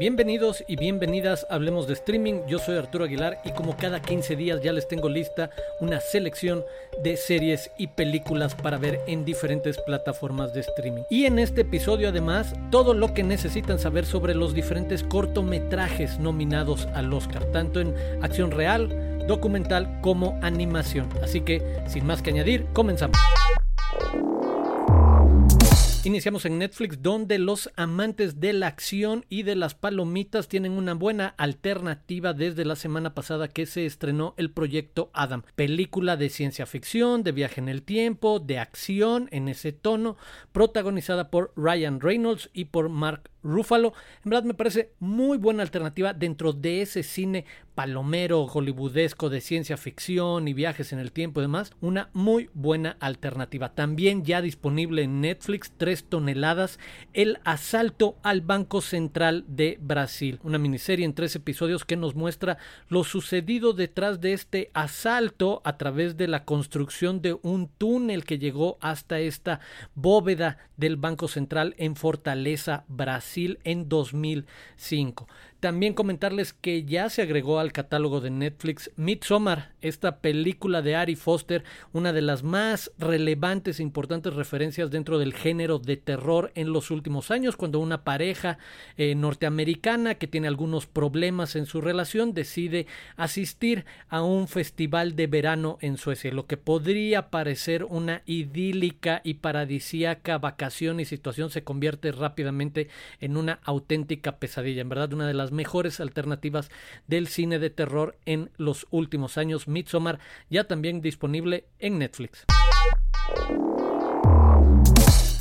Bienvenidos y bienvenidas a Hablemos de Streaming. Yo soy Arturo Aguilar y como cada 15 días ya les tengo lista una selección de series y películas para ver en diferentes plataformas de streaming. Y en este episodio además todo lo que necesitan saber sobre los diferentes cortometrajes nominados al Oscar, tanto en acción real, documental como animación. Así que sin más que añadir, comenzamos. Iniciamos en Netflix donde los amantes de la acción y de las palomitas tienen una buena alternativa desde la semana pasada que se estrenó el proyecto Adam, película de ciencia ficción, de viaje en el tiempo, de acción en ese tono, protagonizada por Ryan Reynolds y por Mark Ruffalo. En verdad me parece muy buena alternativa dentro de ese cine palomero hollywoodesco de ciencia ficción y viajes en el tiempo y demás. Una muy buena alternativa. También ya disponible en Netflix, 3 toneladas, El asalto al Banco Central de Brasil. Una miniserie en tres episodios que nos muestra lo sucedido detrás de este asalto a través de la construcción de un túnel que llegó hasta esta bóveda del Banco Central en Fortaleza, Brasil en 2005. También comentarles que ya se agregó al catálogo de Netflix Midsommar, esta película de Ari Foster, una de las más relevantes e importantes referencias dentro del género de terror en los últimos años, cuando una pareja eh, norteamericana que tiene algunos problemas en su relación decide asistir a un festival de verano en Suecia, lo que podría parecer una idílica y paradisíaca vacación y situación se convierte rápidamente en una auténtica pesadilla, en verdad una de las mejores alternativas del cine de terror en los últimos años. Midsommar ya también disponible en Netflix.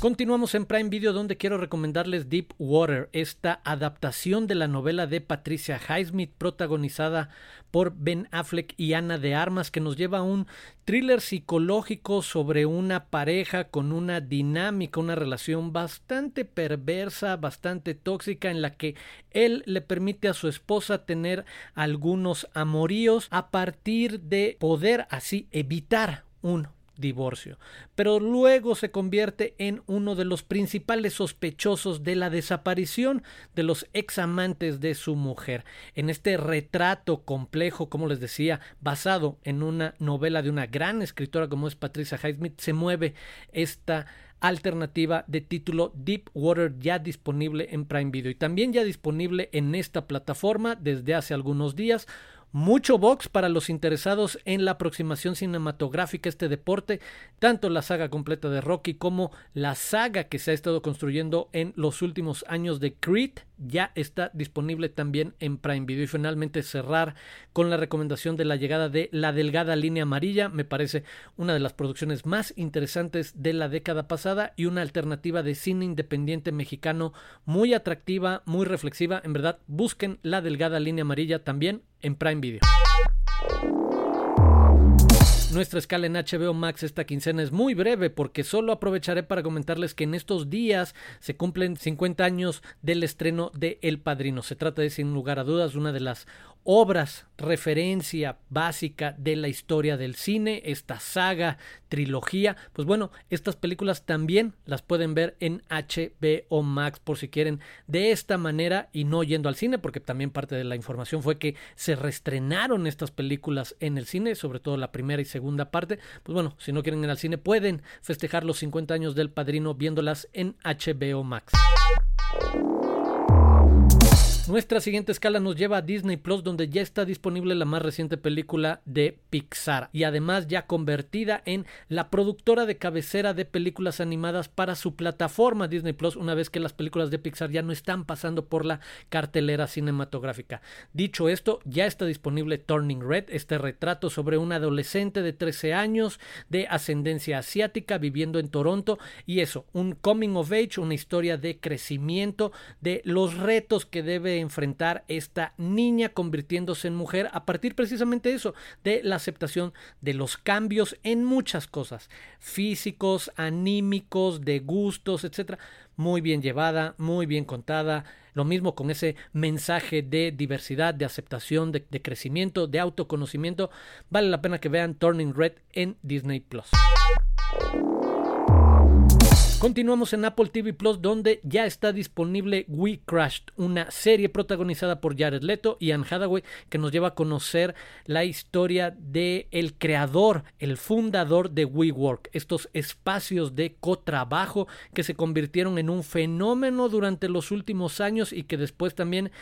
Continuamos en Prime Video donde quiero recomendarles Deep Water, esta adaptación de la novela de Patricia Highsmith protagonizada por Ben Affleck y Ana de Armas que nos lleva a un thriller psicológico sobre una pareja con una dinámica, una relación bastante perversa, bastante tóxica en la que él le permite a su esposa tener algunos amoríos a partir de poder así evitar un divorcio, pero luego se convierte en uno de los principales sospechosos de la desaparición de los ex amantes de su mujer. En este retrato complejo, como les decía, basado en una novela de una gran escritora como es Patricia Highsmith, se mueve esta alternativa de título Deep Water ya disponible en Prime Video y también ya disponible en esta plataforma desde hace algunos días mucho box para los interesados en la aproximación cinematográfica a este deporte, tanto la saga completa de Rocky como la saga que se ha estado construyendo en los últimos años de Creed ya está disponible también en Prime Video. Y finalmente cerrar con la recomendación de la llegada de La Delgada Línea Amarilla. Me parece una de las producciones más interesantes de la década pasada y una alternativa de cine independiente mexicano muy atractiva, muy reflexiva. En verdad, busquen La Delgada Línea Amarilla también en Prime Video. Nuestra escala en HBO Max esta quincena es muy breve porque solo aprovecharé para comentarles que en estos días se cumplen 50 años del estreno de El Padrino. Se trata de, sin lugar a dudas, una de las obras, referencia básica de la historia del cine, esta saga, trilogía. Pues bueno, estas películas también las pueden ver en HBO Max por si quieren de esta manera y no yendo al cine, porque también parte de la información fue que se reestrenaron estas películas en el cine, sobre todo la primera y segunda parte. Pues bueno, si no quieren ir al cine, pueden festejar los 50 años del padrino viéndolas en HBO Max. Nuestra siguiente escala nos lleva a Disney Plus, donde ya está disponible la más reciente película de Pixar y además ya convertida en la productora de cabecera de películas animadas para su plataforma Disney Plus, una vez que las películas de Pixar ya no están pasando por la cartelera cinematográfica. Dicho esto, ya está disponible Turning Red, este retrato sobre un adolescente de 13 años de ascendencia asiática viviendo en Toronto y eso, un coming of age, una historia de crecimiento, de los retos que debe enfrentar esta niña convirtiéndose en mujer a partir precisamente de eso, de la aceptación de los cambios en muchas cosas, físicos, anímicos, de gustos, etcétera. Muy bien llevada, muy bien contada. Lo mismo con ese mensaje de diversidad, de aceptación, de, crecimiento, de autoconocimiento. Vale la pena que vean Turning Red en Disney Plus. Continuamos en Apple TV Plus, donde ya está disponible We Crashed, una serie protagonizada por Jared Leto y Anne Hathaway, que nos lleva a conocer la historia de el creador, el fundador de WeWork, estos espacios de cotrabajo que se convirtieron en un fenómeno durante los últimos años y que después también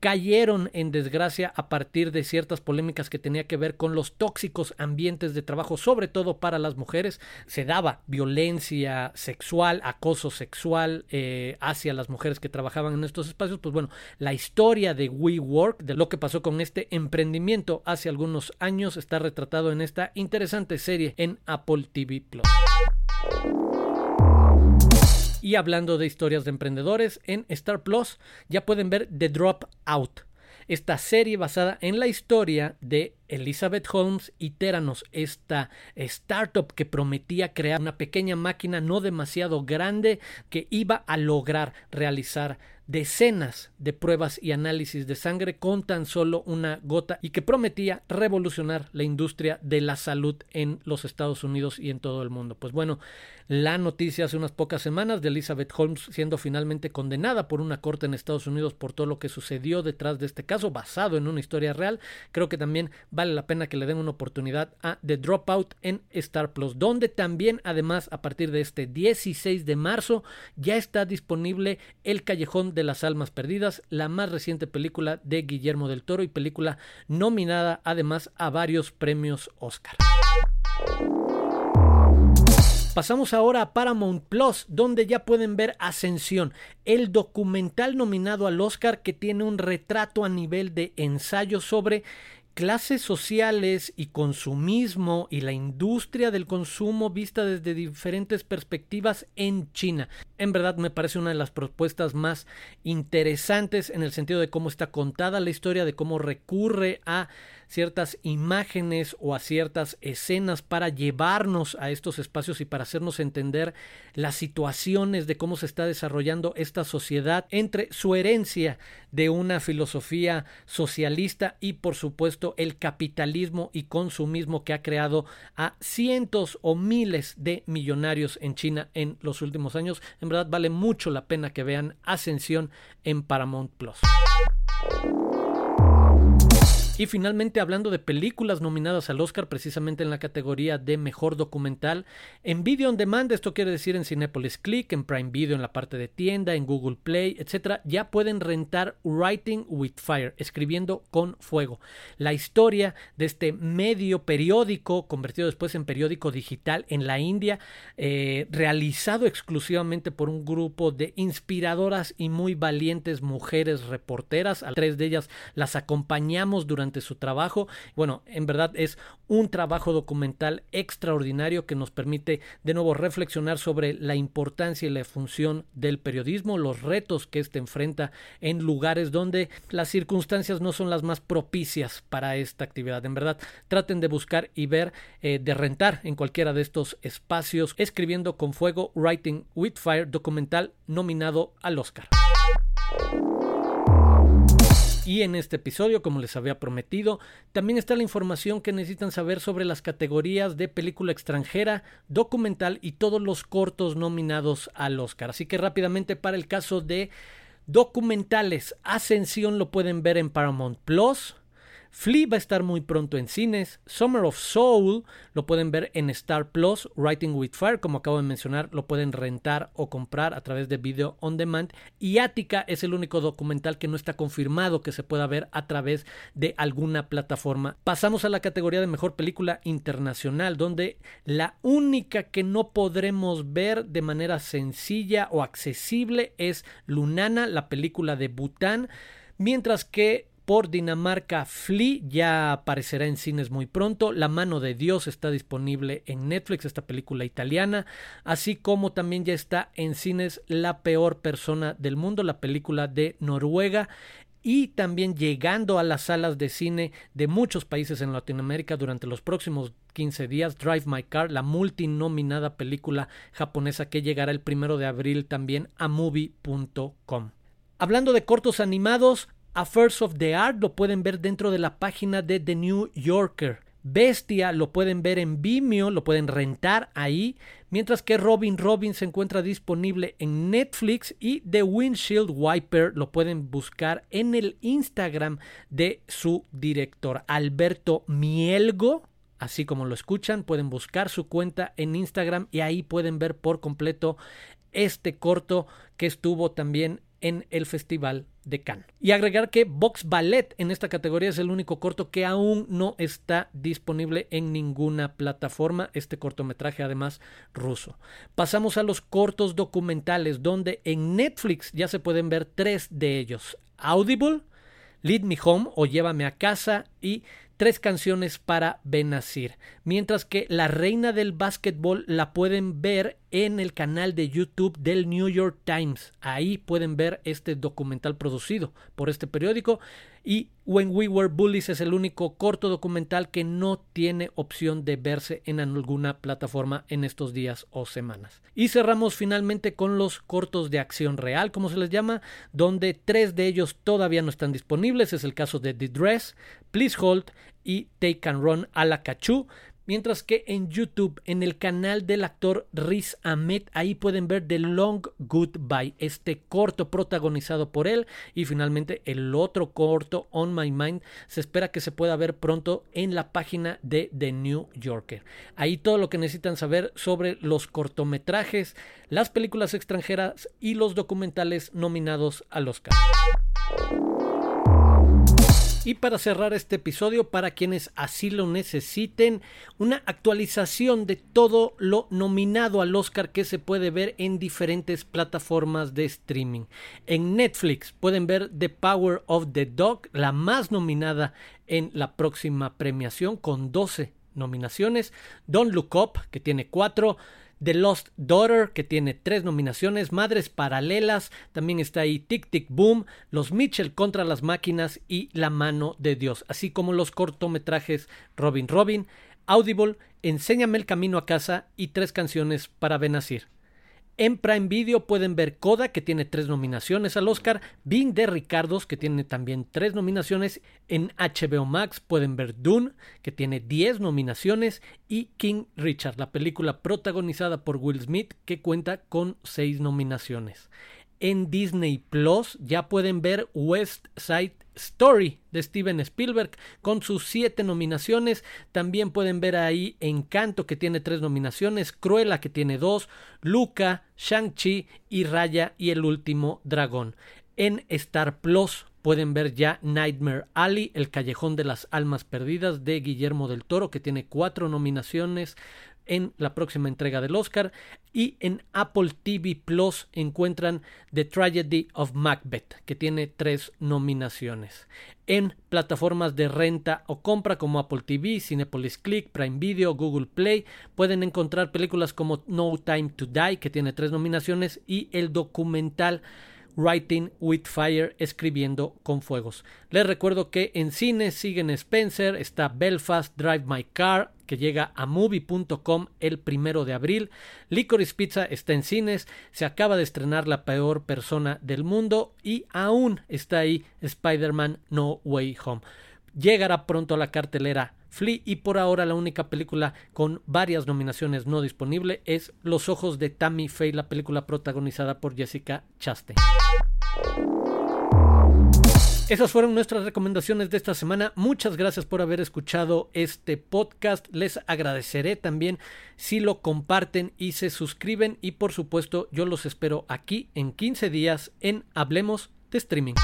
cayeron en desgracia a partir de ciertas polémicas que tenía que ver con los tóxicos ambientes de trabajo, sobre todo para las mujeres. Se daba violencia sexual acoso sexual eh, hacia las mujeres que trabajaban en estos espacios, pues bueno, la historia de WeWork, de lo que pasó con este emprendimiento hace algunos años, está retratado en esta interesante serie en Apple TV Plus. Y hablando de historias de emprendedores, en Star Plus ya pueden ver The Dropout esta serie basada en la historia de Elizabeth Holmes y Teranos, esta startup que prometía crear una pequeña máquina no demasiado grande que iba a lograr realizar decenas de pruebas y análisis de sangre con tan solo una gota y que prometía revolucionar la industria de la salud en los Estados Unidos y en todo el mundo. Pues bueno, la noticia hace unas pocas semanas de Elizabeth Holmes siendo finalmente condenada por una corte en Estados Unidos por todo lo que sucedió detrás de este caso basado en una historia real, creo que también vale la pena que le den una oportunidad a The Dropout en Star Plus, donde también además a partir de este 16 de marzo ya está disponible El Callejón de las Almas Perdidas, la más reciente película de Guillermo del Toro y película nominada además a varios premios Oscar. Pasamos ahora a Paramount Plus, donde ya pueden ver Ascensión, el documental nominado al Oscar que tiene un retrato a nivel de ensayo sobre clases sociales y consumismo y la industria del consumo vista desde diferentes perspectivas en China. En verdad me parece una de las propuestas más interesantes en el sentido de cómo está contada la historia, de cómo recurre a ciertas imágenes o a ciertas escenas para llevarnos a estos espacios y para hacernos entender las situaciones de cómo se está desarrollando esta sociedad entre su herencia de una filosofía socialista y por supuesto el capitalismo y consumismo que ha creado a cientos o miles de millonarios en China en los últimos años. En verdad vale mucho la pena que vean Ascensión en Paramount Plus. Y finalmente, hablando de películas nominadas al Oscar, precisamente en la categoría de mejor documental, en Video on Demand, esto quiere decir en Cinepolis Click, en Prime Video, en la parte de tienda, en Google Play, etcétera, ya pueden rentar Writing with Fire, escribiendo con fuego. La historia de este medio periódico, convertido después en periódico digital en la India, eh, realizado exclusivamente por un grupo de inspiradoras y muy valientes mujeres reporteras. A tres de ellas las acompañamos durante su trabajo. Bueno, en verdad es un trabajo documental extraordinario que nos permite de nuevo reflexionar sobre la importancia y la función del periodismo, los retos que éste enfrenta en lugares donde las circunstancias no son las más propicias para esta actividad. En verdad, traten de buscar y ver, eh, de rentar en cualquiera de estos espacios, escribiendo con fuego, Writing with Fire, documental nominado al Oscar. Y en este episodio, como les había prometido, también está la información que necesitan saber sobre las categorías de película extranjera, documental y todos los cortos nominados al Oscar. Así que rápidamente para el caso de documentales, Ascensión lo pueden ver en Paramount Plus. Flea va a estar muy pronto en cines. Summer of Soul lo pueden ver en Star Plus. Writing with Fire, como acabo de mencionar, lo pueden rentar o comprar a través de Video on Demand. Y Attica es el único documental que no está confirmado que se pueda ver a través de alguna plataforma. Pasamos a la categoría de mejor película internacional, donde la única que no podremos ver de manera sencilla o accesible es Lunana, la película de Bután. Mientras que por Dinamarca Flea ya aparecerá en cines muy pronto. La mano de Dios está disponible en Netflix, esta película italiana, así como también ya está en cines La peor persona del mundo, la película de Noruega y también llegando a las salas de cine de muchos países en Latinoamérica durante los próximos 15 días, Drive My Car, la multinominada película japonesa que llegará el primero de abril también a movie.com. Hablando de cortos animados, Affairs of the Art lo pueden ver dentro de la página de The New Yorker. Bestia lo pueden ver en Vimeo, lo pueden rentar ahí mientras que Robin Robin se encuentra disponible en Netflix y The Windshield Wiper lo pueden buscar en el Instagram de su director, Alberto Mielgo. Así como lo escuchan, pueden buscar su cuenta en Instagram y ahí pueden ver por completo este corto que estuvo también en el Festival de. Y agregar que Vox Ballet en esta categoría es el único corto que aún no está disponible en ninguna plataforma, este cortometraje además ruso. Pasamos a los cortos documentales, donde en Netflix ya se pueden ver tres de ellos. Audible, Lead Me Home o Llévame a casa y tres canciones para Benazir. Mientras que La Reina del Básquetbol la pueden ver en el canal de YouTube del New York Times. Ahí pueden ver este documental producido por este periódico. Y When We Were Bullies es el único corto documental que no tiene opción de verse en alguna plataforma en estos días o semanas. Y cerramos finalmente con los cortos de acción real, como se les llama, donde tres de ellos todavía no están disponibles. Es el caso de The Dress, Please Hold y Take and Run a la Cachú. Mientras que en YouTube, en el canal del actor Riz Ahmed, ahí pueden ver The Long Goodbye, este corto protagonizado por él. Y finalmente el otro corto, On My Mind, se espera que se pueda ver pronto en la página de The New Yorker. Ahí todo lo que necesitan saber sobre los cortometrajes, las películas extranjeras y los documentales nominados al Oscar. Y para cerrar este episodio, para quienes así lo necesiten, una actualización de todo lo nominado al Oscar que se puede ver en diferentes plataformas de streaming. En Netflix pueden ver The Power of the Dog, la más nominada en la próxima premiación, con 12 nominaciones. Don't Look Up, que tiene 4. The Lost Daughter, que tiene tres nominaciones, Madres Paralelas, también está ahí Tic Tic Boom, Los Mitchell contra las máquinas y La mano de Dios, así como los cortometrajes Robin Robin, Audible, Enséñame el camino a casa y tres canciones para Benazir. En Prime Video pueden ver Coda, que tiene tres nominaciones al Oscar, Bing de Ricardos, que tiene también tres nominaciones. En HBO Max pueden ver Dune, que tiene diez nominaciones, y King Richard, la película protagonizada por Will Smith, que cuenta con seis nominaciones en Disney Plus ya pueden ver West Side Story de Steven Spielberg con sus siete nominaciones. También pueden ver ahí Encanto que tiene tres nominaciones, Cruella que tiene dos, Luca, Shang-Chi y Raya y el último dragón. En Star Plus pueden ver ya Nightmare Alley, El Callejón de las Almas Perdidas de Guillermo del Toro que tiene cuatro nominaciones, en la próxima entrega del Oscar y en Apple TV Plus encuentran The Tragedy of Macbeth que tiene tres nominaciones. En plataformas de renta o compra como Apple TV, Cinepolis Click, Prime Video, Google Play pueden encontrar películas como No Time to Die que tiene tres nominaciones y el documental Writing with Fire, escribiendo con fuegos. Les recuerdo que en cine siguen Spencer, está Belfast, Drive My Car, que llega a movie.com el primero de abril. Licorice Pizza está en cines, se acaba de estrenar La peor persona del mundo y aún está ahí Spider-Man No Way Home. Llegará pronto a la cartelera Flea y por ahora la única película con varias nominaciones no disponible es Los ojos de Tammy Faye, la película protagonizada por Jessica Chastain. Esas fueron nuestras recomendaciones de esta semana. Muchas gracias por haber escuchado este podcast. Les agradeceré también si lo comparten y se suscriben. Y por supuesto, yo los espero aquí en 15 días en Hablemos de Streaming.